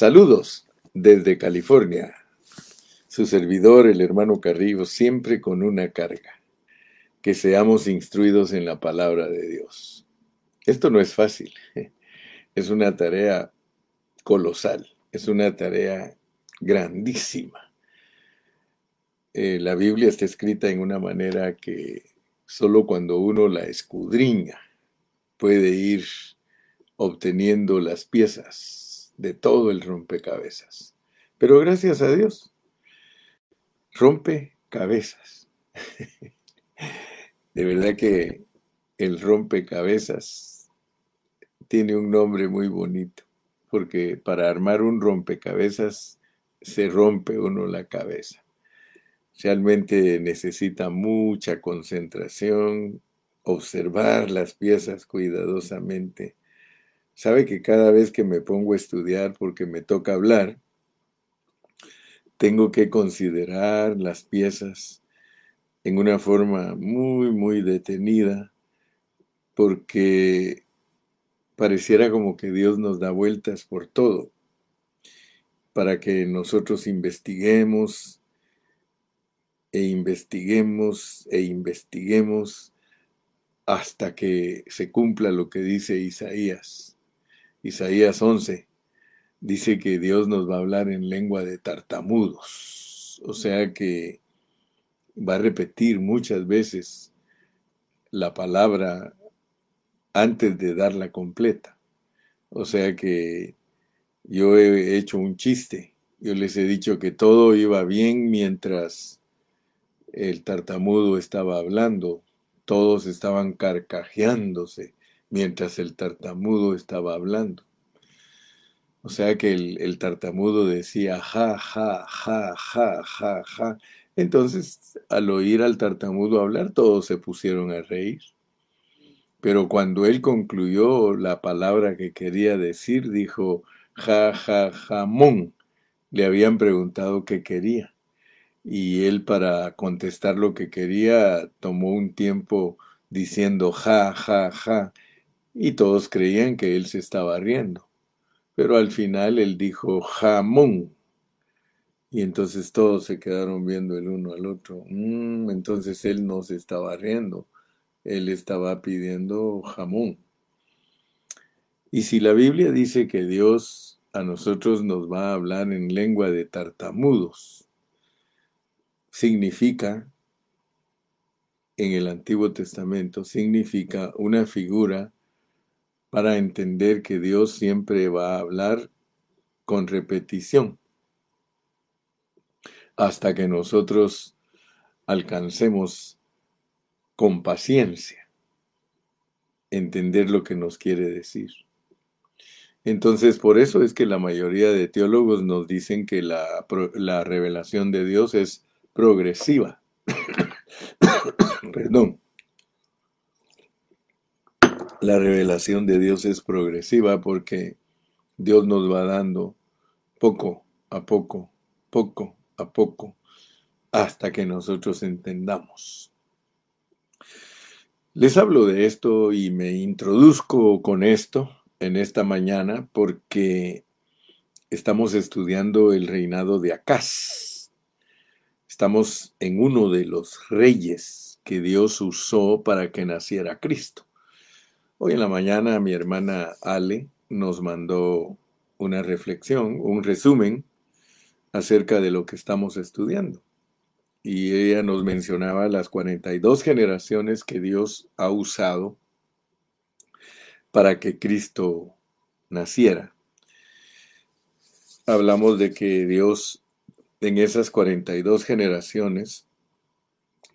Saludos desde California. Su servidor, el hermano Carrillo, siempre con una carga. Que seamos instruidos en la palabra de Dios. Esto no es fácil. Es una tarea colosal. Es una tarea grandísima. Eh, la Biblia está escrita en una manera que solo cuando uno la escudriña puede ir obteniendo las piezas de todo el rompecabezas. Pero gracias a Dios, rompecabezas. de verdad que el rompecabezas tiene un nombre muy bonito, porque para armar un rompecabezas se rompe uno la cabeza. Realmente necesita mucha concentración, observar las piezas cuidadosamente sabe que cada vez que me pongo a estudiar porque me toca hablar, tengo que considerar las piezas en una forma muy, muy detenida, porque pareciera como que Dios nos da vueltas por todo, para que nosotros investiguemos e investiguemos e investiguemos hasta que se cumpla lo que dice Isaías. Isaías 11 dice que Dios nos va a hablar en lengua de tartamudos, o sea que va a repetir muchas veces la palabra antes de darla completa. O sea que yo he hecho un chiste, yo les he dicho que todo iba bien mientras el tartamudo estaba hablando, todos estaban carcajeándose mientras el tartamudo estaba hablando. O sea que el, tartamudo decía ja, ja, ja, ja, ja, ja. Entonces, al oír al tartamudo hablar, todos se pusieron a reír. Pero cuando él concluyó la palabra que quería decir, dijo ja, ja, jamón. Le habían preguntado qué quería. Y él para contestar lo que quería tomó un tiempo diciendo ja, ja, ja y todos creían que él se estaba riendo. Pero al final él dijo jamón. Y entonces todos se quedaron viendo el uno al otro. Mm, entonces él no se estaba riendo. Él estaba pidiendo jamón. Y si la Biblia dice que Dios a nosotros nos va a hablar en lengua de tartamudos, significa, en el Antiguo Testamento, significa una figura para entender que Dios siempre va a hablar con repetición hasta que nosotros alcancemos con paciencia entender lo que nos quiere decir. Entonces, por eso es que la mayoría de teólogos nos dicen que la, la revelación de Dios es progresiva. Perdón la revelación de Dios es progresiva porque Dios nos va dando poco a poco, poco a poco, hasta que nosotros entendamos. Les hablo de esto y me introduzco con esto en esta mañana porque estamos estudiando el reinado de Acaz. Estamos en uno de los reyes que Dios usó para que naciera Cristo. Hoy en la mañana mi hermana Ale nos mandó una reflexión, un resumen acerca de lo que estamos estudiando. Y ella nos mencionaba las 42 generaciones que Dios ha usado para que Cristo naciera. Hablamos de que Dios en esas 42 generaciones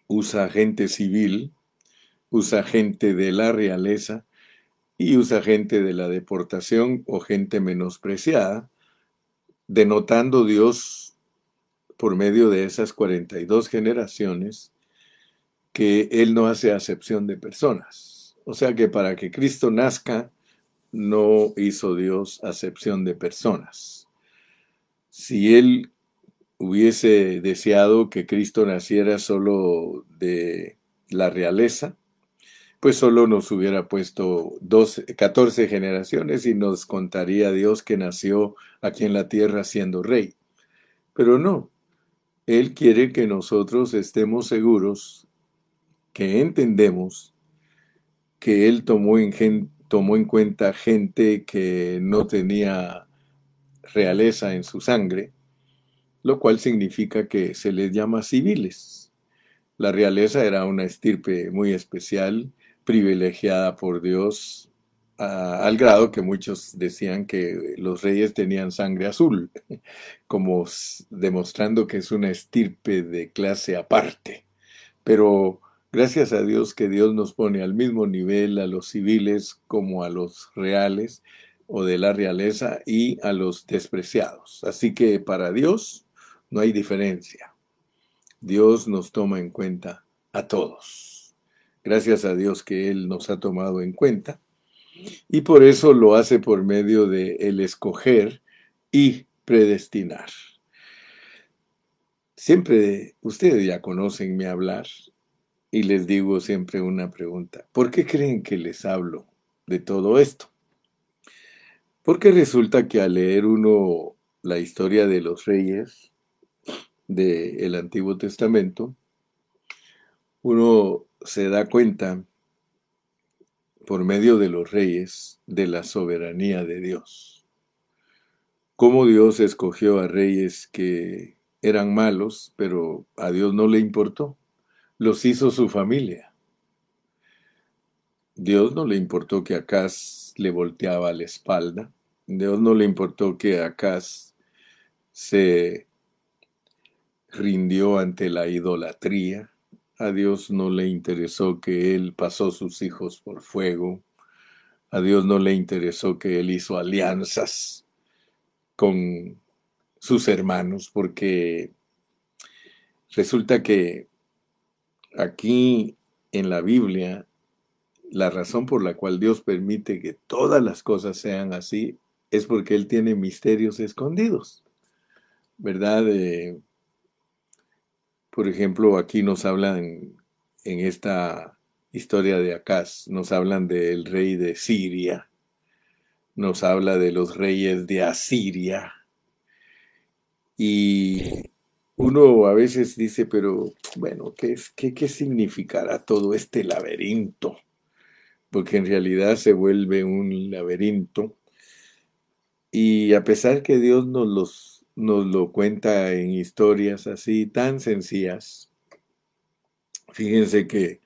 usa gente civil, usa gente de la realeza, y usa gente de la deportación o gente menospreciada, denotando Dios por medio de esas 42 generaciones que Él no hace acepción de personas. O sea que para que Cristo nazca, no hizo Dios acepción de personas. Si Él hubiese deseado que Cristo naciera solo de la realeza, pues solo nos hubiera puesto 12, 14 generaciones y nos contaría Dios que nació aquí en la tierra siendo rey. Pero no, Él quiere que nosotros estemos seguros, que entendemos que Él tomó en, tomó en cuenta gente que no tenía realeza en su sangre, lo cual significa que se les llama civiles. La realeza era una estirpe muy especial privilegiada por Dios al grado que muchos decían que los reyes tenían sangre azul, como demostrando que es una estirpe de clase aparte. Pero gracias a Dios que Dios nos pone al mismo nivel a los civiles como a los reales o de la realeza y a los despreciados. Así que para Dios no hay diferencia. Dios nos toma en cuenta a todos. Gracias a Dios que Él nos ha tomado en cuenta. Y por eso lo hace por medio de el escoger y predestinar. Siempre ustedes ya conocen mi hablar y les digo siempre una pregunta. ¿Por qué creen que les hablo de todo esto? Porque resulta que al leer uno la historia de los reyes del Antiguo Testamento, uno se da cuenta por medio de los reyes de la soberanía de Dios. Cómo Dios escogió a reyes que eran malos, pero a Dios no le importó. Los hizo su familia. Dios no le importó que Acaz le volteaba la espalda. Dios no le importó que Acaz se rindió ante la idolatría. A Dios no le interesó que Él pasó sus hijos por fuego. A Dios no le interesó que Él hizo alianzas con sus hermanos, porque resulta que aquí en la Biblia, la razón por la cual Dios permite que todas las cosas sean así es porque Él tiene misterios escondidos, ¿verdad? Eh, por ejemplo, aquí nos hablan en esta historia de Acaz, nos hablan del rey de Siria, nos habla de los reyes de Asiria. Y uno a veces dice, pero bueno, ¿qué, es, qué, qué significará todo este laberinto? Porque en realidad se vuelve un laberinto. Y a pesar que Dios nos los nos lo cuenta en historias así tan sencillas. Fíjense que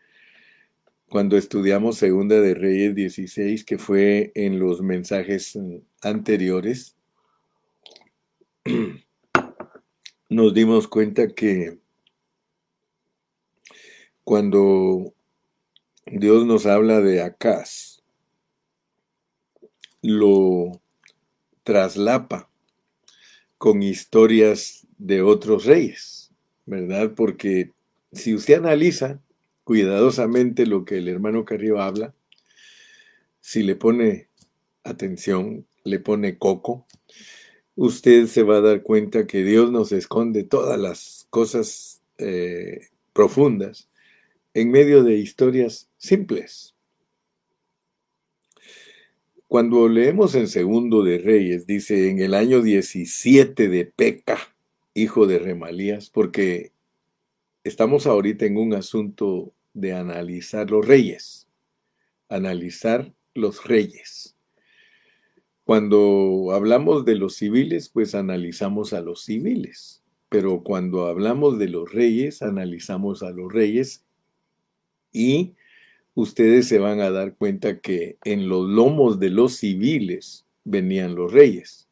cuando estudiamos Segunda de Reyes 16, que fue en los mensajes anteriores, nos dimos cuenta que cuando Dios nos habla de Acaz, lo traslapa con historias de otros reyes, ¿verdad? Porque si usted analiza cuidadosamente lo que el hermano Carrillo habla, si le pone atención, le pone coco, usted se va a dar cuenta que Dios nos esconde todas las cosas eh, profundas en medio de historias simples. Cuando leemos en Segundo de Reyes, dice en el año 17 de Peca, hijo de Remalías, porque estamos ahorita en un asunto de analizar los reyes, analizar los reyes. Cuando hablamos de los civiles, pues analizamos a los civiles, pero cuando hablamos de los reyes, analizamos a los reyes y ustedes se van a dar cuenta que en los lomos de los civiles venían los reyes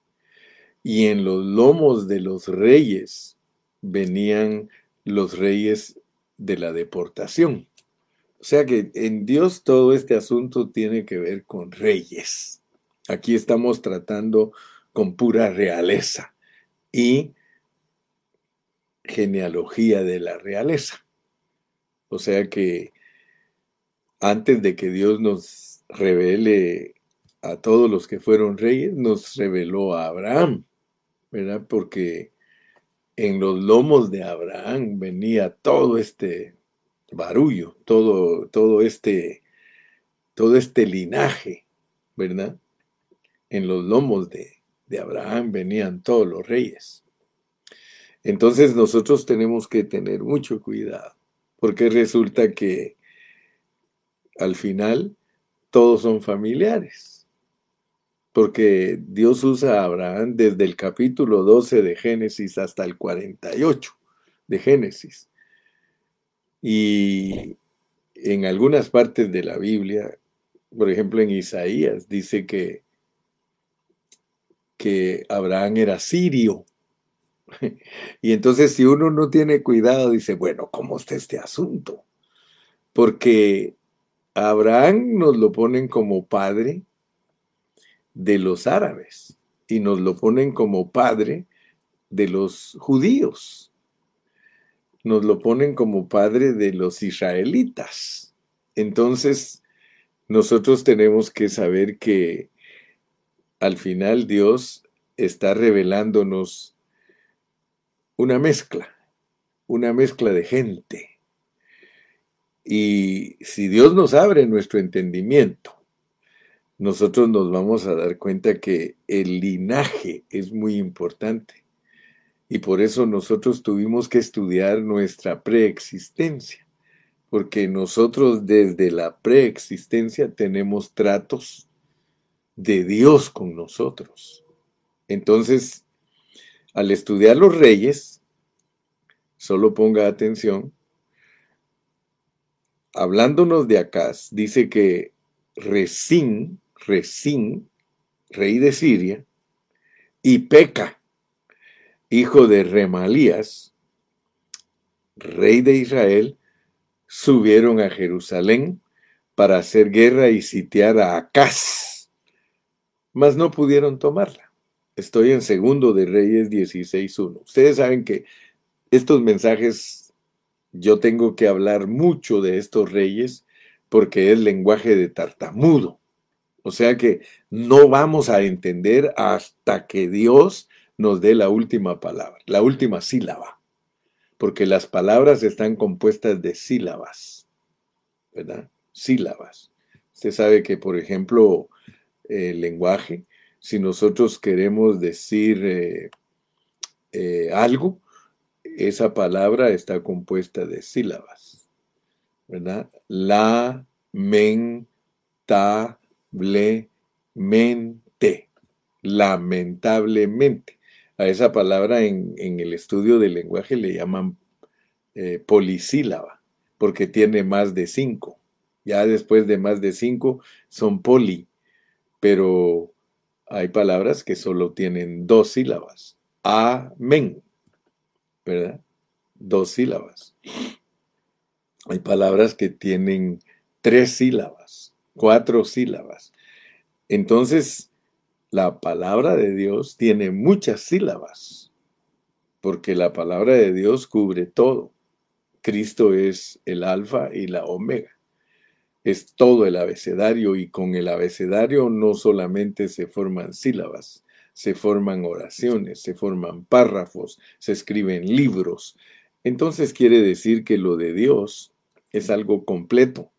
y en los lomos de los reyes venían los reyes de la deportación. O sea que en Dios todo este asunto tiene que ver con reyes. Aquí estamos tratando con pura realeza y genealogía de la realeza. O sea que antes de que Dios nos revele a todos los que fueron reyes, nos reveló a Abraham, ¿verdad? Porque en los lomos de Abraham venía todo este barullo, todo, todo este todo este linaje, ¿verdad? En los lomos de, de Abraham venían todos los reyes. Entonces nosotros tenemos que tener mucho cuidado, porque resulta que al final todos son familiares, porque Dios usa a Abraham desde el capítulo 12 de Génesis hasta el 48 de Génesis. Y en algunas partes de la Biblia, por ejemplo en Isaías, dice que, que Abraham era sirio. Y entonces si uno no tiene cuidado, dice, bueno, ¿cómo está este asunto? Porque Abraham nos lo ponen como padre de los árabes y nos lo ponen como padre de los judíos nos lo ponen como padre de los israelitas. Entonces, nosotros tenemos que saber que al final Dios está revelándonos una mezcla, una mezcla de gente. Y si Dios nos abre nuestro entendimiento, nosotros nos vamos a dar cuenta que el linaje es muy importante. Y por eso nosotros tuvimos que estudiar nuestra preexistencia, porque nosotros desde la preexistencia tenemos tratos de Dios con nosotros. Entonces, al estudiar los reyes, solo ponga atención, hablándonos de Acaz, dice que Resín, Resín, rey de Siria, y Peca, hijo de Remalías, rey de Israel, subieron a Jerusalén para hacer guerra y sitiar a Acaz, mas no pudieron tomarla. Estoy en segundo de Reyes 16.1. Ustedes saben que estos mensajes, yo tengo que hablar mucho de estos reyes porque es lenguaje de tartamudo. O sea que no vamos a entender hasta que Dios nos dé la última palabra, la última sílaba, porque las palabras están compuestas de sílabas, ¿verdad? Sílabas. Usted sabe que, por ejemplo, el lenguaje, si nosotros queremos decir eh, eh, algo, esa palabra está compuesta de sílabas, ¿verdad? La, men, ta, ble, mente, lamentablemente. A esa palabra en, el estudio del lenguaje le llaman eh, polisílaba, porque tiene más de cinco. Ya después de más de cinco son poli, pero hay palabras que solo tienen dos sílabas. Amén, ¿verdad? Dos sílabas. Hay palabras que tienen tres sílabas, cuatro sílabas. Entonces, la palabra de Dios tiene muchas sílabas, porque la palabra de Dios cubre todo. Cristo es el alfa y la omega. Es todo el abecedario y con el abecedario no solamente se forman sílabas, se forman oraciones, se forman párrafos, se escriben libros. Entonces quiere decir que lo de Dios es algo completo,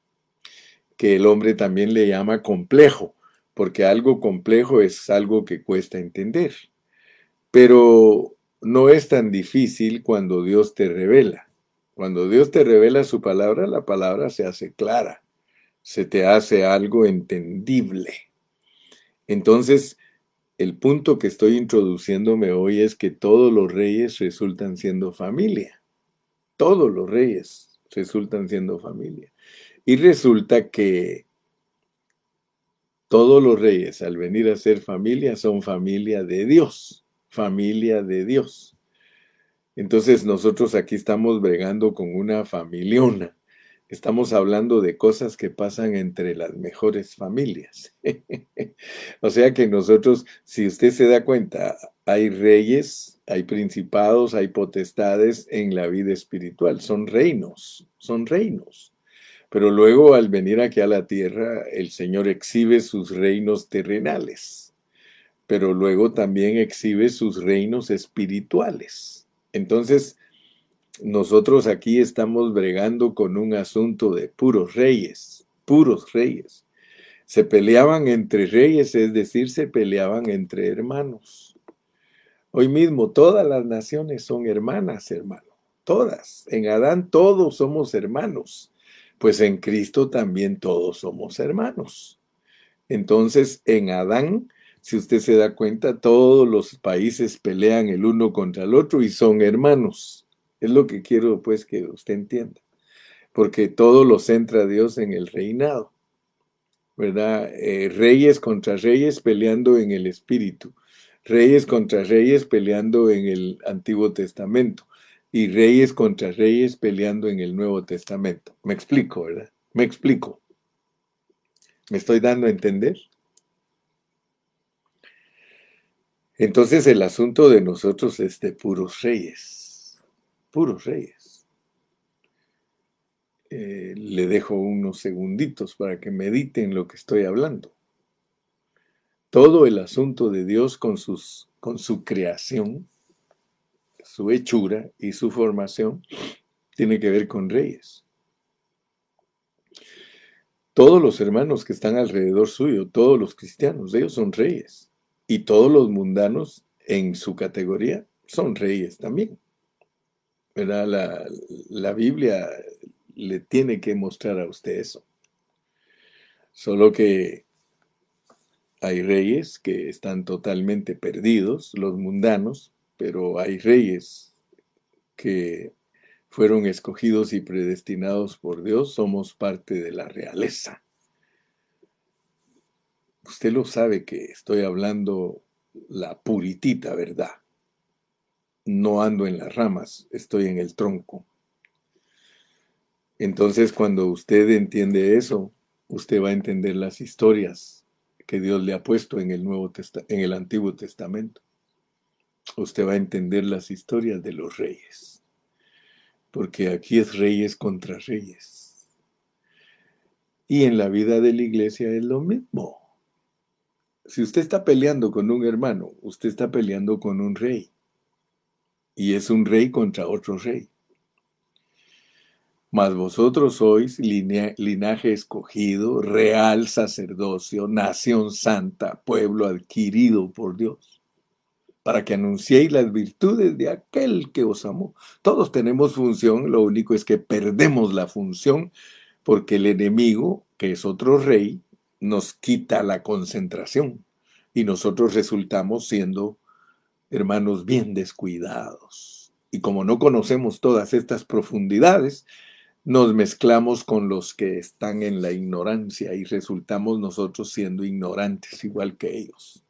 que el hombre también le llama complejo porque algo complejo es algo que cuesta entender. Pero no es tan difícil cuando Dios te revela. Cuando Dios te revela su palabra, la palabra se hace clara, se te hace algo entendible. Entonces, el punto que estoy introduciéndome hoy es que todos los reyes resultan siendo familia. Todos los reyes resultan siendo familia. Y resulta que todos los reyes al venir a ser familia son familia de Dios, familia de Dios. Entonces nosotros aquí estamos bregando con una familiona. Estamos hablando de cosas que pasan entre las mejores familias. o sea que nosotros, si usted se da cuenta, hay reyes, hay principados, hay potestades en la vida espiritual. Son reinos, son reinos. Pero luego al venir aquí a la tierra, el Señor exhibe sus reinos terrenales, pero luego también exhibe sus reinos espirituales. Entonces, nosotros aquí estamos bregando con un asunto de puros reyes, puros reyes. Se peleaban entre reyes, es decir, se peleaban entre hermanos. Hoy mismo todas las naciones son hermanas, hermano. Todas. En Adán todos somos hermanos. Pues en Cristo también todos somos hermanos. Entonces, en Adán, si usted se da cuenta, todos los países pelean el uno contra el otro y son hermanos. Es lo que quiero pues que usted entienda. Porque todo lo centra Dios en el reinado. ¿Verdad? Eh, reyes contra reyes peleando en el espíritu. Reyes contra reyes peleando en el Antiguo Testamento. Y reyes contra reyes peleando en el Nuevo Testamento. Me explico, ¿verdad? Me explico. ¿Me estoy dando a entender? Entonces el asunto de nosotros es de puros reyes, puros reyes. Eh, le dejo unos segunditos para que mediten lo que estoy hablando. Todo el asunto de Dios con, sus, con su creación, su hechura y su formación tiene que ver con reyes. Todos los hermanos que están alrededor suyo, todos los cristianos, ellos son reyes. Y todos los mundanos en su categoría son reyes también. La, la Biblia le tiene que mostrar a usted eso. Solo que hay reyes que están totalmente perdidos, los mundanos, pero hay reyes que fueron escogidos y predestinados por Dios, somos parte de la realeza. Usted lo sabe que estoy hablando la puritita verdad. No ando en las ramas, estoy en el tronco. Entonces cuando usted entiende eso, usted va a entender las historias que Dios le ha puesto en el Nuevo en el Antiguo Testamento. Usted va a entender las historias de los reyes. Porque aquí es reyes contra reyes. Y en la vida de la iglesia es lo mismo. Si usted está peleando con un hermano, usted está peleando con un rey. Y es un rey contra otro rey. Mas vosotros sois linaje escogido, real sacerdocio, nación santa, pueblo adquirido por Dios, para que anunciéis las virtudes de aquel que os amó. Todos tenemos función, lo único es que perdemos la función porque el enemigo, que es otro rey, nos quita la concentración y nosotros resultamos siendo hermanos bien descuidados. Y como no conocemos todas estas profundidades, nos mezclamos con los que están en la ignorancia y resultamos nosotros siendo ignorantes igual que ellos.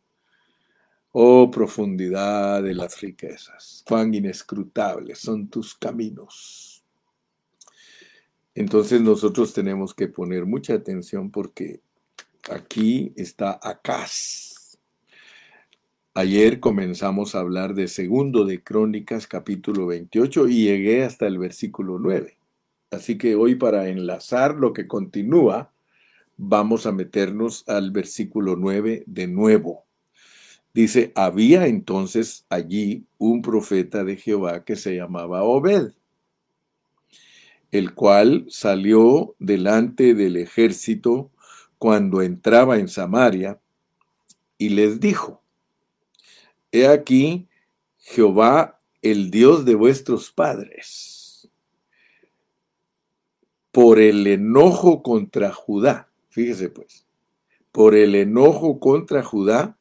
Oh profundidad de las riquezas, cuán inescrutables son tus caminos. Entonces nosotros tenemos que poner mucha atención porque Aquí está Acaz. Ayer comenzamos a hablar de segundo de Crónicas capítulo 28 y llegué hasta el versículo 9. Así que hoy para enlazar lo que continúa, vamos a meternos al versículo 9 de nuevo. Dice, había entonces allí un profeta de Jehová que se llamaba Obed, el cual salió delante del ejército cuando entraba en Samaria y les dijo, He aquí Jehová, el Dios de vuestros padres, por el enojo contra Judá, fíjese pues, por el enojo contra Judá,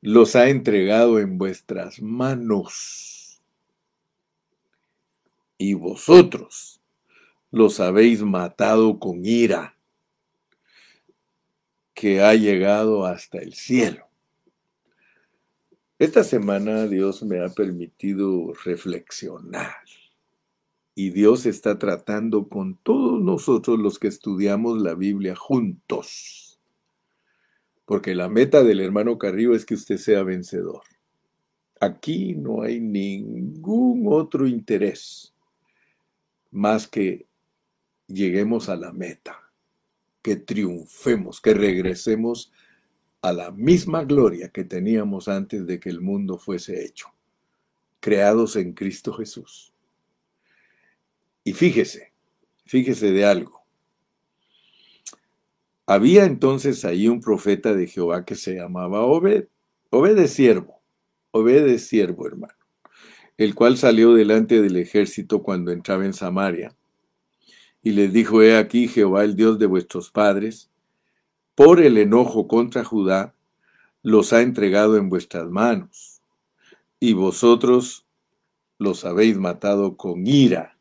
los ha entregado en vuestras manos. Y vosotros los habéis matado con ira que ha llegado hasta el cielo. Esta semana Dios me ha permitido reflexionar y Dios está tratando con todos nosotros los que estudiamos la Biblia juntos. Porque la meta del hermano Carrillo es que usted sea vencedor. Aquí no hay ningún otro interés más que lleguemos a la meta que triunfemos, que regresemos a la misma gloria que teníamos antes de que el mundo fuese hecho, creados en Cristo Jesús. Y fíjese, fíjese de algo. Había entonces ahí un profeta de Jehová que se llamaba Obed. Obed es siervo. Obed es siervo, hermano. El cual salió delante del ejército cuando entraba en Samaria. Y les dijo, he aquí Jehová, el Dios de vuestros padres, por el enojo contra Judá, los ha entregado en vuestras manos. Y vosotros los habéis matado con ira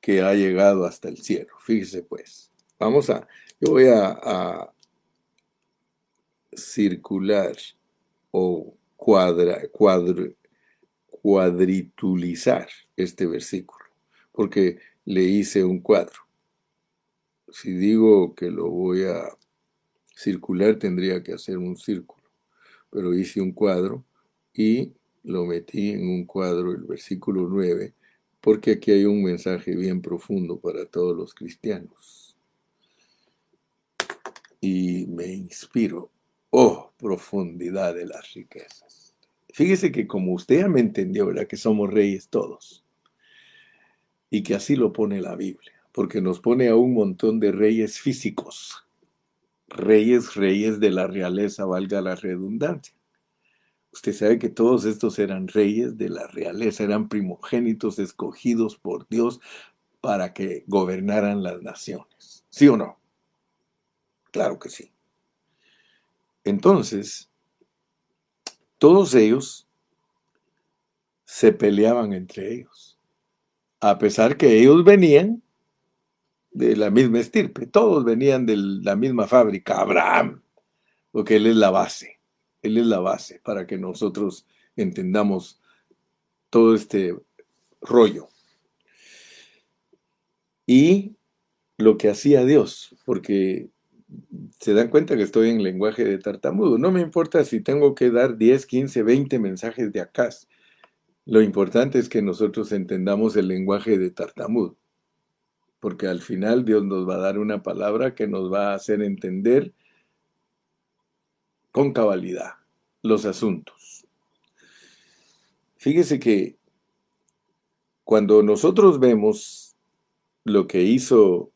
que ha llegado hasta el cielo. Fíjese pues. Vamos a yo voy a, circular o cuadra, cuadritulizar este versículo, porque le hice un cuadro. Si digo que lo voy a circular, tendría que hacer un círculo, pero hice un cuadro y lo metí en un cuadro, el versículo 9, porque aquí hay un mensaje bien profundo para todos los cristianos y me inspiro. Oh, profundidad de las riquezas. Fíjese que como usted ya me entendió, ¿verdad? Que somos reyes todos. Y que así lo pone la Biblia, porque nos pone a un montón de reyes físicos. Reyes, reyes de la realeza, valga la redundancia. Usted sabe que todos estos eran reyes de la realeza, eran primogénitos escogidos por Dios para que gobernaran las naciones. ¿Sí o no? Claro que sí. Entonces, todos ellos se peleaban entre ellos, a pesar que ellos venían de la misma estirpe, todos venían de la misma fábrica, Abraham, porque él es la base, él es la base para que nosotros entendamos todo este rollo. Y lo que hacía Dios, porque se dan cuenta que estoy en lenguaje de tartamudo. No me importa si tengo que dar 10, 15, 20 mensajes de acá. Lo importante es que nosotros entendamos el lenguaje de tartamudo. Porque al final Dios nos va a dar una palabra que nos va a hacer entender con cabalidad los asuntos. Fíjese que cuando nosotros vemos lo que hizo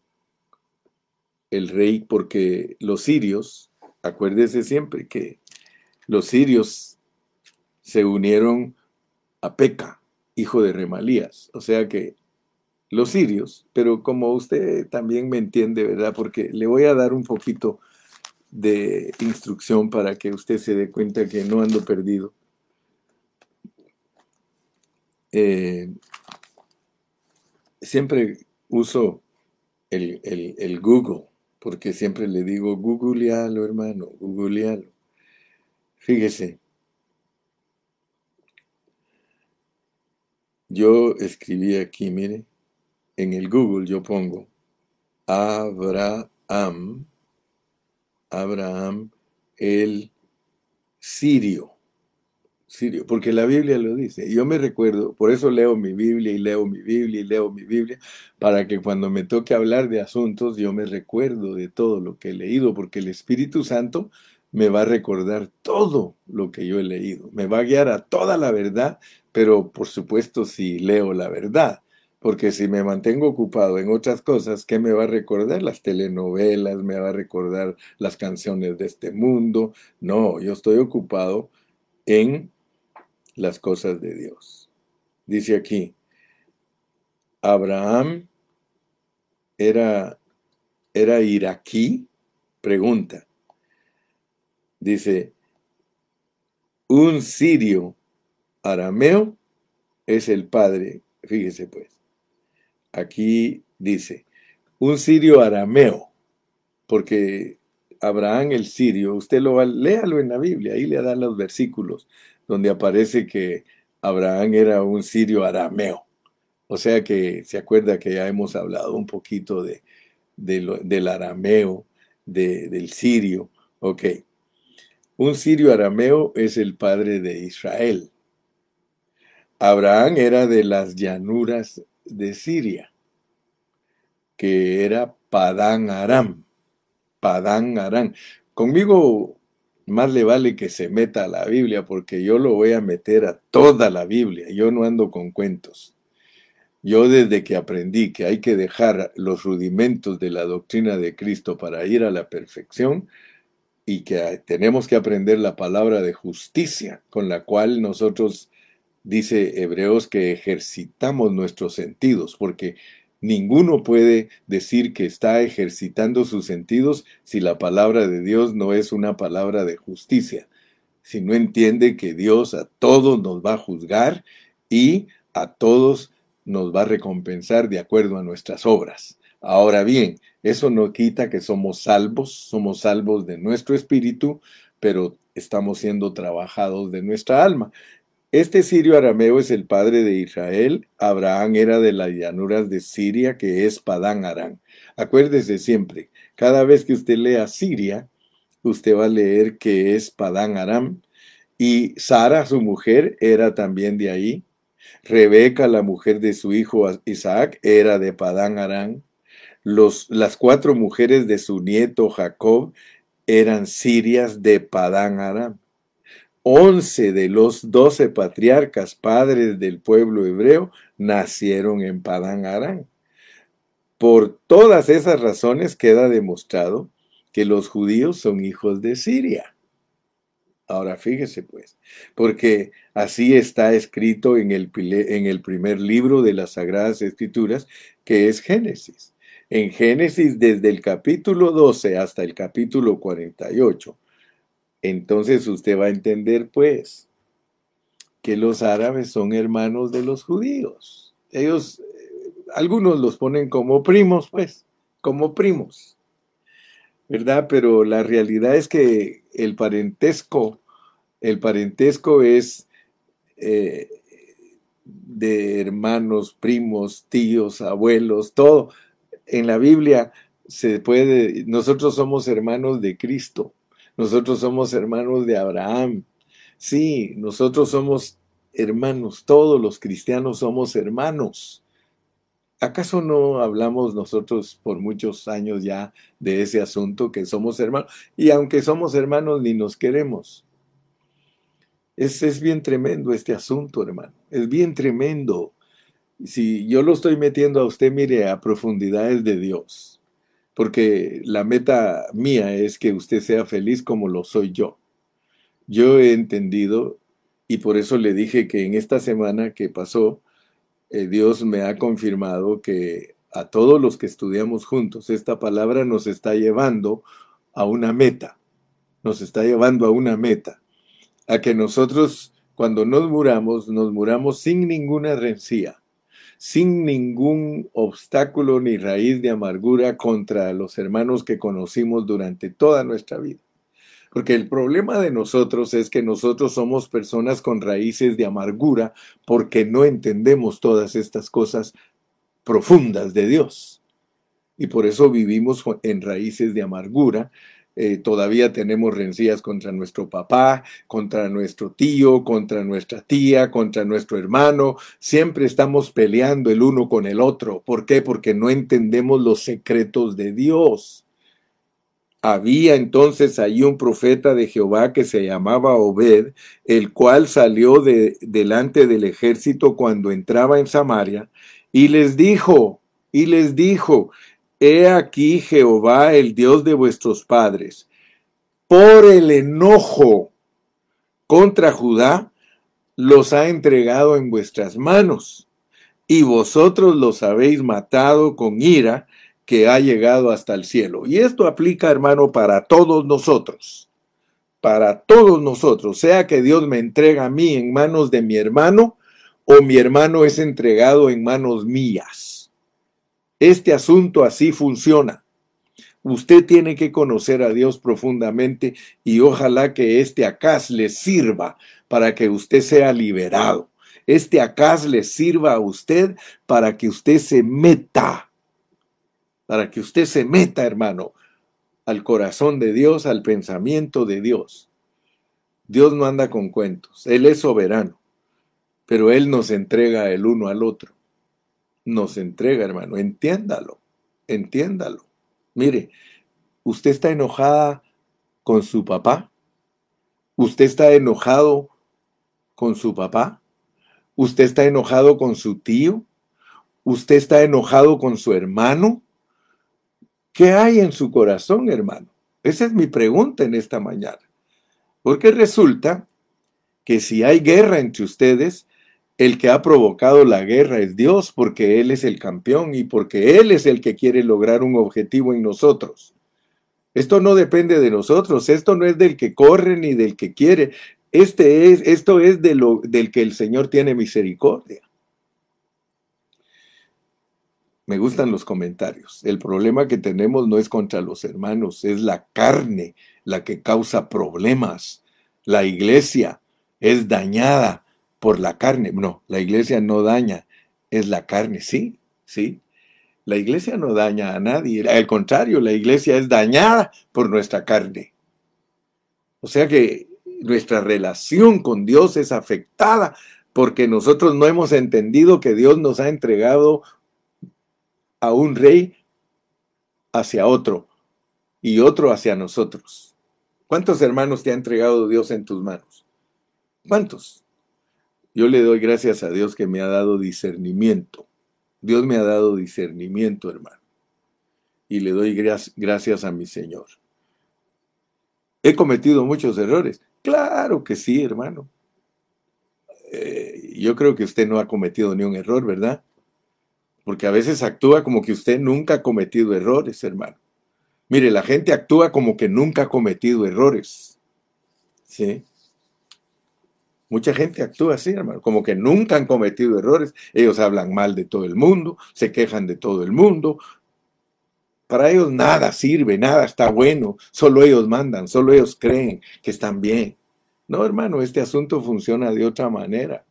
el rey, porque los sirios, acuérdese siempre que los sirios se unieron a Peca, hijo de Remalías. O sea que los sirios, pero como usted también me entiende, ¿verdad? Porque le voy a dar un poquito de instrucción para que usted se dé cuenta que no ando perdido. Eh, siempre uso el, el Google porque siempre le digo, googlealo, hermano, googlealo. Fíjese, yo escribí aquí, mire, en el Google yo pongo Abraham, Abraham el sirio sirio, porque la Biblia lo dice. Yo me recuerdo, por eso leo mi Biblia y leo mi Biblia y leo mi Biblia, para que cuando me toque hablar de asuntos yo me recuerdo de todo lo que he leído, porque el Espíritu Santo me va a recordar todo lo que yo he leído, me va a guiar a toda la verdad, pero por supuesto si leo la verdad. Porque si me mantengo ocupado en otras cosas, ¿qué me va a recordar? Las telenovelas, me va a recordar las canciones de este mundo. No, yo estoy ocupado en las cosas de Dios. Dice aquí, Abraham era, era iraquí, pregunta. Dice, un sirio arameo es el padre, fíjese pues, aquí dice, un sirio arameo, porque Abraham el sirio, usted lo va, léalo en la Biblia, ahí le dan los versículos donde aparece que Abraham era un sirio arameo. O sea que se acuerda que ya hemos hablado un poquito de, del arameo, del sirio. Ok. Un sirio arameo es el padre de Israel. Abraham era de las llanuras de Siria, que era Padán Aram. Padán Aram. Conmigo más le vale que se meta a la Biblia porque yo lo voy a meter a toda la Biblia. Yo no ando con cuentos. Yo desde que aprendí que hay que dejar los rudimentos de la doctrina de Cristo para ir a la perfección y que tenemos que aprender la palabra de justicia con la cual nosotros, dice Hebreos, que ejercitamos nuestros sentidos, porque ninguno puede decir que está ejercitando sus sentidos si la palabra de Dios no es una palabra de justicia, si no entiende que Dios a todos nos va a juzgar y a todos nos va a recompensar de acuerdo a nuestras obras. Ahora bien, eso no quita que somos salvos, somos salvos de nuestro espíritu, pero estamos siendo trabajados de nuestra alma. Este sirio arameo es el padre de Israel. Abraham era de las llanuras de Siria, que es Padán Aram. Acuérdese siempre, cada vez que usted lea Siria, usted va a leer que es Padán Aram. Y Sara, su mujer, era también de ahí. Rebeca, la mujer de su hijo Isaac, era de Padán Aram. Los, las cuatro mujeres de su nieto Jacob eran sirias de Padán Aram. Once de los doce patriarcas padres del pueblo hebreo nacieron en Padán Aram. Por todas esas razones queda demostrado que los judíos son hijos de Siria. Ahora fíjese pues, porque así está escrito en el, en el primer libro de las Sagradas Escrituras, que es Génesis. En Génesis desde el capítulo 12 hasta el capítulo 48. Entonces usted va a entender pues que los árabes son hermanos de los judíos. Ellos, eh, algunos los ponen como primos pues, como primos. ¿verdad? Pero la realidad es que el parentesco, el parentesco es eh, de hermanos, primos, tíos, abuelos, todo. En la Biblia se puede, nosotros somos hermanos de Cristo, nosotros somos hermanos de Abraham. Sí, nosotros somos hermanos, todos los cristianos somos hermanos. ¿Acaso no hablamos nosotros por muchos años ya de ese asunto que somos hermanos? Y aunque somos hermanos, ni nos queremos. Es, es bien tremendo este asunto, hermano. Es bien tremendo. Si yo lo estoy metiendo a usted, mire, a profundidades de Dios. Porque la meta mía es que usted sea feliz como lo soy yo. Yo he entendido, y por eso le dije que en esta semana que pasó, eh, Dios me ha confirmado que a todos los que estudiamos juntos, esta palabra nos está llevando a una meta, nos está llevando a una meta, a que nosotros cuando nos muramos, nos muramos sin ninguna rencía, sin ningún obstáculo ni raíz de amargura contra los hermanos que conocimos durante toda nuestra vida. Porque el problema de nosotros es que nosotros somos personas con raíces de amargura porque no entendemos todas estas cosas profundas de Dios. Y por eso vivimos en raíces de amargura. Eh, todavía tenemos rencillas contra nuestro papá, contra nuestro tío, contra nuestra tía, contra nuestro hermano. Siempre estamos peleando el uno con el otro. ¿Por qué? Porque no entendemos los secretos de Dios. Había entonces ahí un profeta de Jehová que se llamaba Obed, el cual salió de, delante del ejército cuando entraba en Samaria, y les dijo, y les dijo, He aquí Jehová, el Dios de vuestros padres, por el enojo contra Judá, los ha entregado en vuestras manos, y vosotros los habéis matado con ira, que ha llegado hasta el cielo. Y esto aplica, hermano, para todos nosotros. Para todos nosotros. Sea que Dios me entrega a mí en manos de mi hermano o mi hermano es entregado en manos mías. Este asunto así funciona. Usted tiene que conocer a Dios profundamente y ojalá que este acas le sirva para que usted sea liberado. Este acas le sirva a usted para que usted se meta para que usted se meta, hermano, al corazón de Dios, al pensamiento de Dios. Dios no anda con cuentos, Él es soberano, pero Él nos entrega el uno al otro. Nos entrega, hermano, entiéndalo, entiéndalo. Mire, usted está enojada con su papá, usted está enojado con su papá, usted está enojado con su tío, ¿Usted está enojado con su hermano? ¿Qué hay en su corazón, hermano? Esa es mi pregunta en esta mañana. Porque resulta que si hay guerra entre ustedes, el que ha provocado la guerra es Dios, porque Él es el campeón y porque Él es el que quiere lograr un objetivo en nosotros. Esto no depende de nosotros, esto no es del que corre ni del que quiere, este es, esto es de lo, del que el Señor tiene misericordia. Me gustan los comentarios. El problema que tenemos no es contra los hermanos, es la carne la que causa problemas. La iglesia es dañada por la carne. No, la iglesia no daña, es la carne, sí, sí. La iglesia no daña a nadie, al contrario, la iglesia es dañada por nuestra carne. O sea que nuestra relación con Dios es afectada porque nosotros no hemos entendido que Dios nos ha entregado a un rey hacia otro y otro hacia nosotros. ¿Cuántos hermanos te ha entregado Dios en tus manos? ¿Cuántos? Yo le doy gracias a Dios que me ha dado discernimiento. Dios me ha dado discernimiento, hermano. Y le doy gracias a mi Señor. He cometido muchos errores. Claro que sí, hermano. Eh, yo creo que usted no ha cometido ni un error, ¿verdad? Porque a veces actúa como que usted nunca ha cometido errores, hermano. Mire, la gente actúa como que nunca ha cometido errores. ¿Sí? Mucha gente actúa así, hermano, como que nunca han cometido errores. Ellos hablan mal de todo el mundo, se quejan de todo el mundo. Para ellos nada sirve, nada está bueno, solo ellos mandan, solo ellos creen que están bien. No, hermano, este asunto funciona de otra manera.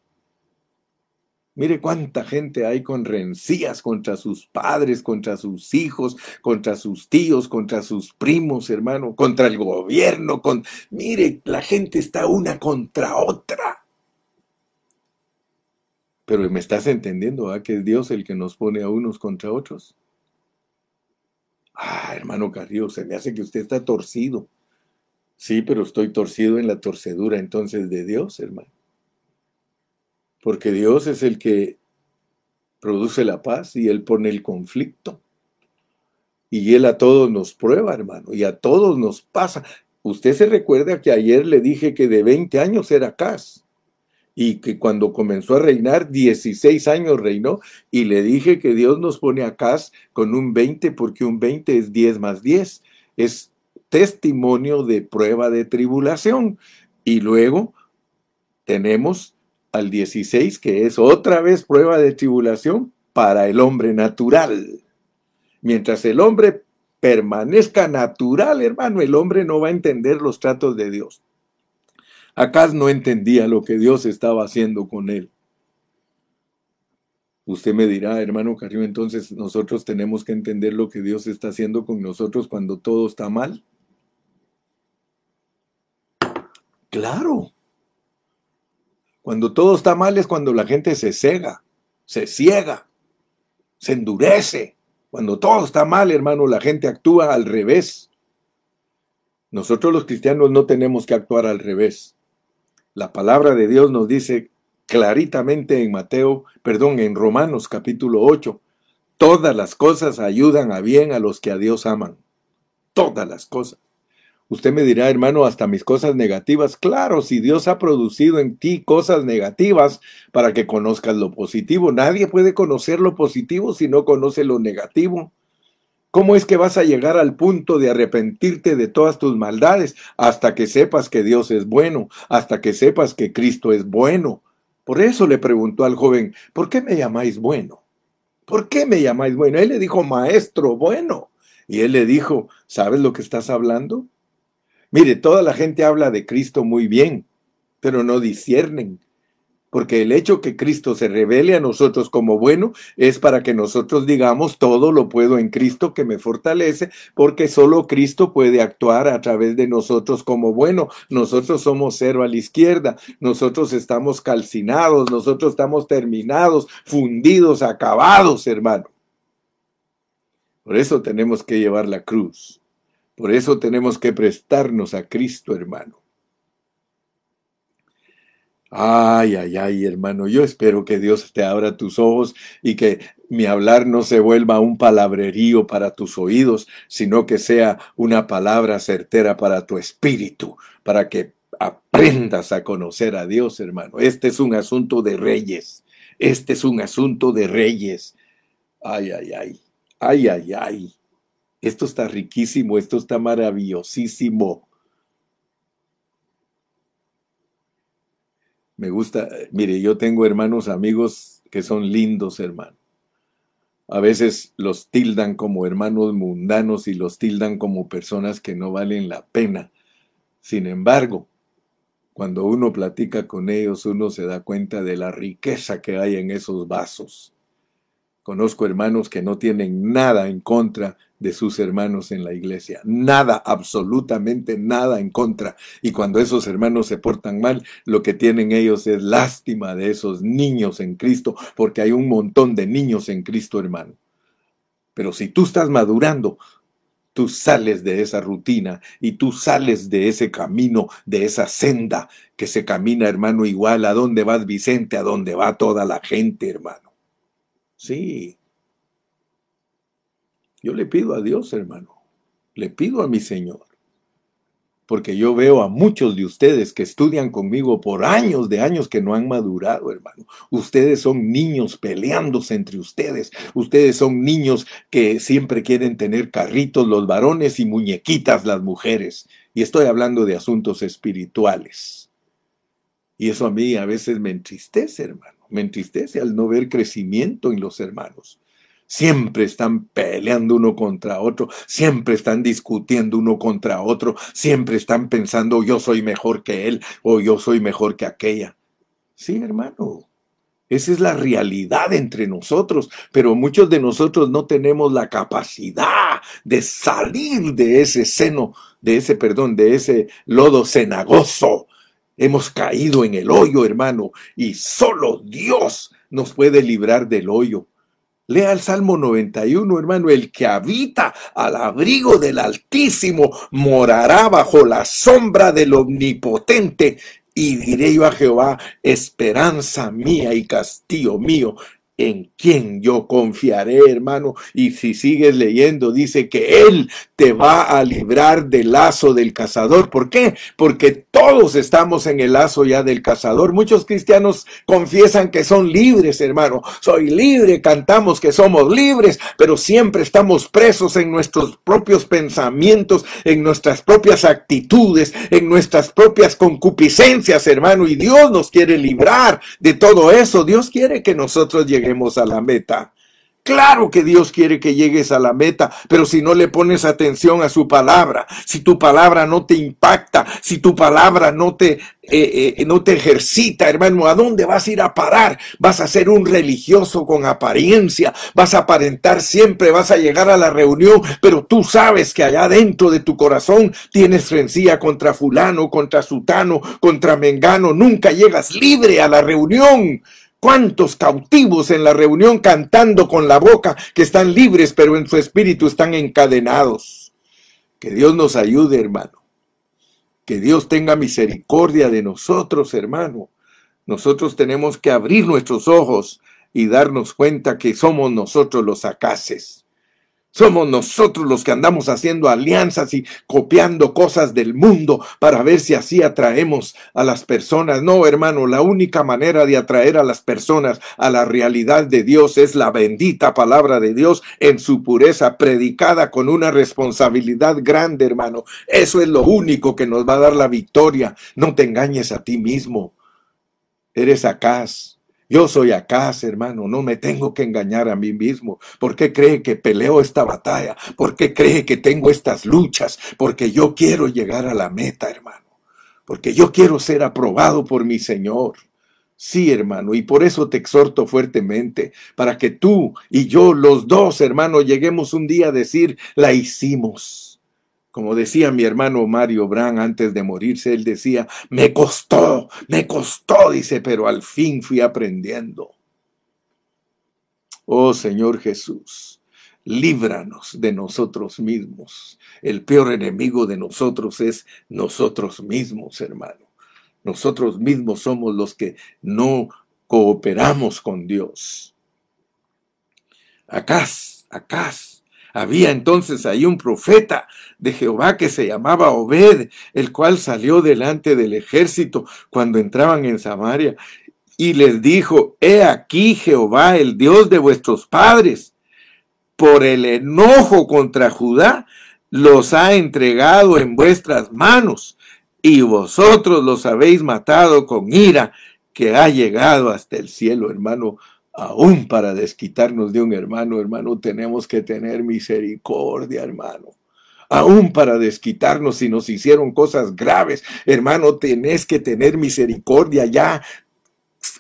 Mire cuánta gente hay con rencías contra sus padres, contra sus hijos, contra sus tíos, contra sus primos, hermano, contra el gobierno. Mire, la gente está una contra otra. Pero me estás entendiendo, ¿ah? Que es Dios el que nos pone a unos contra otros. Ah, hermano Carrillo, se me hace que usted está torcido. Sí, pero estoy torcido en la torcedura entonces de Dios, hermano porque Dios es el que produce la paz y Él pone el conflicto. Y Él a todos nos prueba, hermano, y a todos nos pasa. Usted se recuerda que ayer le dije que de 20 años era Cas y que cuando comenzó a reinar, 16 años reinó, y le dije que Dios nos pone a Cas con un 20 porque un 20 es 10 más 10, es testimonio de prueba de tribulación. Y luego tenemos al 16, que es otra vez prueba de tribulación para el hombre natural. Mientras el hombre permanezca natural, hermano, el hombre no va a entender los tratos de Dios. Acá no entendía lo que Dios estaba haciendo con él. Usted me dirá, hermano Carrillo, entonces nosotros tenemos que entender lo que Dios está haciendo con nosotros cuando todo está mal. Claro. Cuando todo está mal es cuando la gente se cega, se ciega, se endurece. Cuando todo está mal, hermano, la gente actúa al revés. Nosotros los cristianos no tenemos que actuar al revés. La palabra de Dios nos dice claritamente en Mateo, perdón, en Romanos capítulo 8, todas las cosas ayudan a bien a los que a Dios aman. Todas las cosas. Usted me dirá, hermano, hasta mis cosas negativas. Claro, si Dios ha producido en ti cosas negativas para que conozcas lo positivo. Nadie puede conocer lo positivo si no conoce lo negativo. ¿Cómo es que vas a llegar al punto de arrepentirte de todas tus maldades hasta que sepas que Dios es bueno, hasta que sepas que Cristo es bueno? Por eso le preguntó al joven, ¿por qué me llamáis bueno? ¿Por qué me llamáis bueno? Él le dijo, maestro, bueno. Y él le dijo, ¿sabes lo que estás hablando? Mire, toda la gente habla de Cristo muy bien, pero no disciernen. Porque el hecho que Cristo se revele a nosotros como bueno es para que nosotros digamos todo lo puedo en Cristo que me fortalece, porque solo Cristo puede actuar a través de nosotros como bueno. Nosotros somos cero a la izquierda, nosotros estamos calcinados, nosotros estamos terminados, fundidos, acabados, hermano. Por eso tenemos que llevar la cruz. Por eso tenemos que prestarnos a Cristo, hermano. Ay, ay, ay, hermano, yo espero que Dios te abra tus ojos y que mi hablar no se vuelva un palabrerío para tus oídos, sino que sea una palabra certera para tu espíritu, para que aprendas a conocer a Dios, hermano. Este es un asunto de reyes. Este es un asunto de reyes. Ay, ay, ay. Ay, ay, ay. Esto está riquísimo, esto está maravillosísimo. Me gusta, mire, yo tengo hermanos, amigos que son lindos, hermano. A veces los tildan como hermanos mundanos y los tildan como personas que no valen la pena. Sin embargo, cuando uno platica con ellos, uno se da cuenta de la riqueza que hay en esos vasos. Conozco hermanos que no tienen nada en contra de sus hermanos en la iglesia. Nada, absolutamente nada en contra. Y cuando esos hermanos se portan mal, lo que tienen ellos es lástima de esos niños en Cristo, porque hay un montón de niños en Cristo, hermano. Pero si tú estás madurando, tú sales de esa rutina y tú sales de ese camino, de esa senda que se camina, hermano, igual a dónde vas Vicente, a dónde va toda la gente, hermano. Sí. Yo le pido a Dios, hermano. Le pido a mi Señor. Porque yo veo a muchos de ustedes que estudian conmigo por años de años que no han madurado, hermano. Ustedes son niños peleándose entre ustedes. Ustedes son niños que siempre quieren tener carritos los varones y muñequitas las mujeres. Y estoy hablando de asuntos espirituales. Y eso a mí a veces me entristece, hermano. Me entristece al no ver crecimiento en los hermanos. Siempre están peleando uno contra otro, siempre están discutiendo uno contra otro, siempre están pensando yo soy mejor que él o yo soy mejor que aquella. Sí, hermano, esa es la realidad entre nosotros, pero muchos de nosotros no tenemos la capacidad de salir de ese seno, de ese, perdón, de ese lodo cenagoso Hemos caído en el hoyo, hermano, y solo Dios nos puede librar del hoyo. Lea el Salmo 91, hermano, el que habita al abrigo del Altísimo morará bajo la sombra del Omnipotente. Y diré yo a Jehová, esperanza mía y castillo mío, en quien yo confiaré, hermano. Y si sigues leyendo, dice que Él te va a librar del lazo del cazador. ¿Por qué? Porque todos estamos en el lazo ya del cazador. Muchos cristianos confiesan que son libres, hermano. Soy libre, cantamos que somos libres, pero siempre estamos presos en nuestros propios pensamientos, en nuestras propias actitudes, en nuestras propias concupiscencias, hermano. Y Dios nos quiere librar de todo eso. Dios quiere que nosotros lleguemos a la meta. Claro que Dios quiere que llegues a la meta, pero si no le pones atención a su palabra, si tu palabra no te impacta, si tu palabra no te, eh, eh, no te ejercita, hermano, ¿a dónde vas a ir a parar? Vas a ser un religioso con apariencia, vas a aparentar siempre, vas a llegar a la reunión, pero tú sabes que allá dentro de tu corazón tienes rencilla contra fulano, contra sutano, contra mengano, nunca llegas libre a la reunión ¿Cuántos cautivos en la reunión cantando con la boca que están libres pero en su espíritu están encadenados? Que Dios nos ayude, hermano. Que Dios tenga misericordia de nosotros, hermano. Nosotros tenemos que abrir nuestros ojos y darnos cuenta que somos nosotros los acaces somos nosotros los que andamos haciendo alianzas y copiando cosas del mundo para ver si así atraemos a las personas. No, hermano, la única manera de atraer a las personas a la realidad de Dios es la bendita palabra de Dios en su pureza, predicada con una responsabilidad grande, hermano. Eso es lo único que nos va a dar la victoria. No te engañes a ti mismo. Eres acás yo soy acá, hermano, no me tengo que engañar a mí mismo. ¿Por qué cree que peleo esta batalla? ¿Por qué cree que tengo estas luchas? Porque yo quiero llegar a la meta, hermano. Porque yo quiero ser aprobado por mi Señor. Sí, hermano, y por eso te exhorto fuertemente, para que tú y yo, los dos, hermano, lleguemos un día a decir, la hicimos. Como decía mi hermano Mario Brand antes de morirse, él decía, me costó, me costó, dice, pero al fin fui aprendiendo. Oh Señor Jesús, líbranos de nosotros mismos. El peor enemigo de nosotros es nosotros mismos, hermano. Nosotros mismos somos los que no cooperamos con Dios. Acás, Acás. Había entonces ahí un profeta de Jehová que se llamaba Obed, el cual salió delante del ejército cuando entraban en Samaria y les dijo, He aquí Jehová, el Dios de vuestros padres, por el enojo contra Judá, los ha entregado en vuestras manos, y vosotros los habéis matado con ira que ha llegado hasta el cielo, hermano. Aún para desquitarnos de un hermano, hermano, tenemos que tener misericordia, hermano aún para desquitarnos si nos hicieron cosas graves. Hermano, tenés que tener misericordia ya.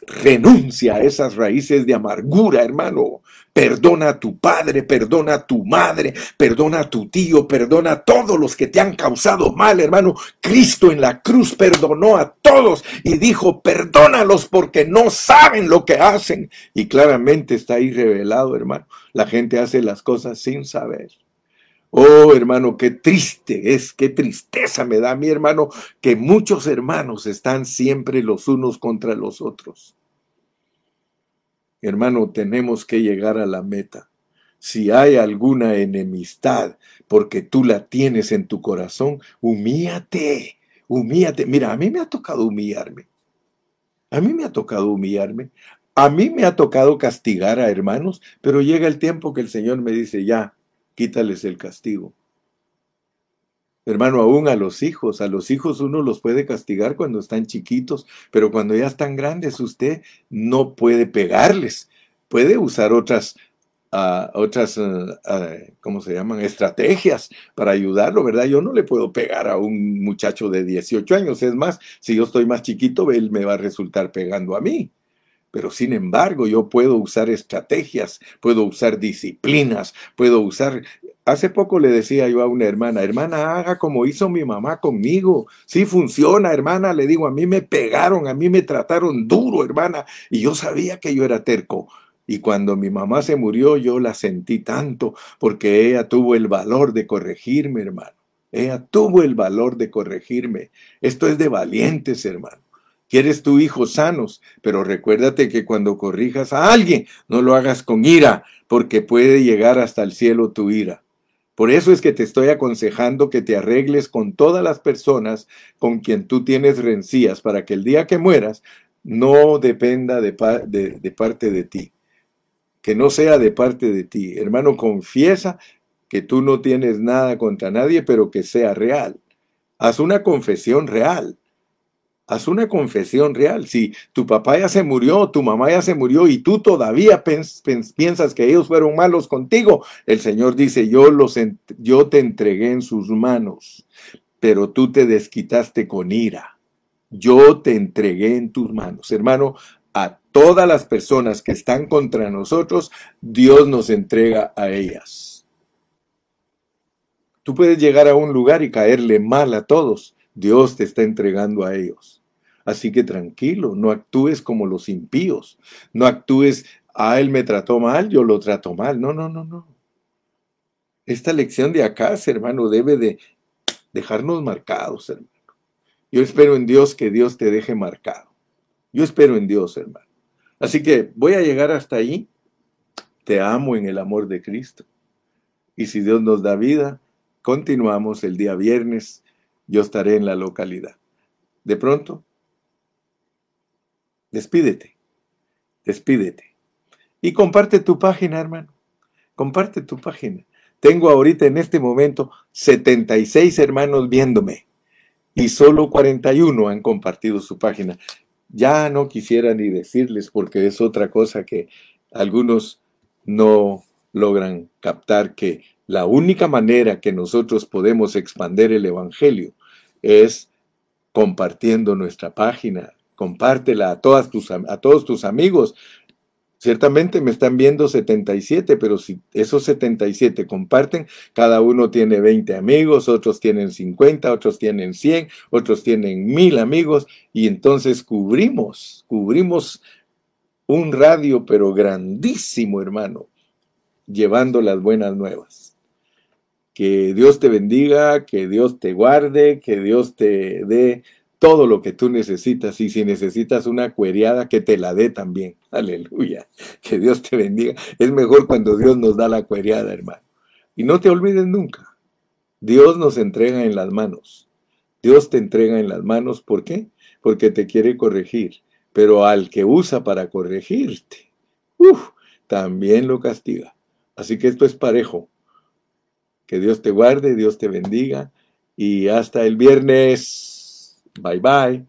Renuncia a esas raíces de amargura, hermano. Perdona a tu padre, perdona a tu madre, perdona a tu tío, perdona a todos los que te han causado mal, hermano. Cristo en la cruz perdonó a todos y dijo, perdónalos porque no saben lo que hacen. Y claramente está ahí revelado, hermano. La gente hace las cosas sin saber. Oh, hermano, qué triste es, qué tristeza me da mi hermano que muchos hermanos están siempre los unos contra los otros. Hermano, tenemos que llegar a la meta. Si hay alguna enemistad porque tú la tienes en tu corazón, humíate, humíate. Mira, a mí me ha tocado humillarme. A mí me ha tocado humillarme. A mí me ha tocado castigar a hermanos, pero llega el tiempo que el Señor me dice, ya, quítales el castigo. Hermano, aún a los hijos, a los hijos uno los puede castigar cuando están chiquitos, pero cuando ya están grandes usted no puede pegarles. Puede usar otras, uh, otras, uh, ¿cómo se llaman? Estrategias para ayudarlo, ¿verdad? Yo no le puedo pegar a un muchacho de 18 años. Es más, si yo estoy más chiquito, él me va a resultar pegando a mí. Pero sin embargo, yo puedo usar estrategias, puedo usar disciplinas, puedo usar Hace poco le decía yo a una hermana, hermana, haga como hizo mi mamá conmigo. Sí funciona, hermana. Le digo, a mí me pegaron, a mí me trataron duro, hermana. Y yo sabía que yo era terco. Y cuando mi mamá se murió, yo la sentí tanto porque ella tuvo el valor de corregirme, hermano. Ella tuvo el valor de corregirme. Esto es de valientes, hermano. Quieres tu hijo sanos, pero recuérdate que cuando corrijas a alguien, no lo hagas con ira, porque puede llegar hasta el cielo tu ira. Por eso es que te estoy aconsejando que te arregles con todas las personas con quien tú tienes rencías para que el día que mueras no dependa de, de, parte de ti. Que no sea de parte de ti. Hermano, confiesa que tú no tienes nada contra nadie, pero que sea real. Haz una confesión real. Haz una confesión real. Si tu papá ya se murió, tu mamá ya se murió y tú todavía piensas que ellos fueron malos contigo, el Señor dice, yo, los yo te entregué en sus manos, pero tú te desquitaste con ira. Yo te entregué en tus manos. Hermano, a todas las personas que están contra nosotros, Dios nos entrega a ellas. Tú puedes llegar a un lugar y caerle mal a todos. Dios te está entregando a ellos. Así que tranquilo, no actúes como los impíos. No actúes, ah, él me trató mal, yo lo trato mal. No, no, no, no. Esta lección de acá, hermano, debe de dejarnos marcados, hermano. Yo espero en Dios que Dios te deje marcado. Yo espero en Dios, hermano. Así que voy a llegar hasta ahí. Te amo en el amor de Cristo. Y si Dios nos da vida, continuamos el día viernes. Yo estaré en la localidad. De pronto, Despídete. Despídete. Y comparte tu página, hermano. Comparte tu página. Tengo ahorita en este momento 76 hermanos viéndome y solo 41 han compartido su página. Ya no quisiera ni decirles porque es otra cosa que algunos no logran captar que la única manera que nosotros podemos expander el Evangelio es compartiendo nuestra página, compártela a, todas tus, a todos tus amigos. Ciertamente me están viendo 77, pero si esos 77 comparten, cada uno tiene 20 amigos, otros tienen 50, otros tienen 100, otros tienen 1000 amigos, y entonces cubrimos, cubrimos un radio, pero grandísimo, hermano, llevando las buenas nuevas. Que Dios te bendiga, que Dios te guarde, que Dios te dé todo lo que tú necesitas y si necesitas una cuereada, que te la dé también. Aleluya. Que Dios te bendiga. Es mejor cuando Dios nos da la cuereada, hermano. Y no te olvides nunca. Dios nos entrega en las manos. Dios te entrega en las manos. ¿Por qué? Porque te quiere corregir. Pero al que usa para corregirte, uf, también lo castiga. Así que esto es parejo. Que Dios te guarde, Dios te bendiga y hasta el viernes. Bye bye.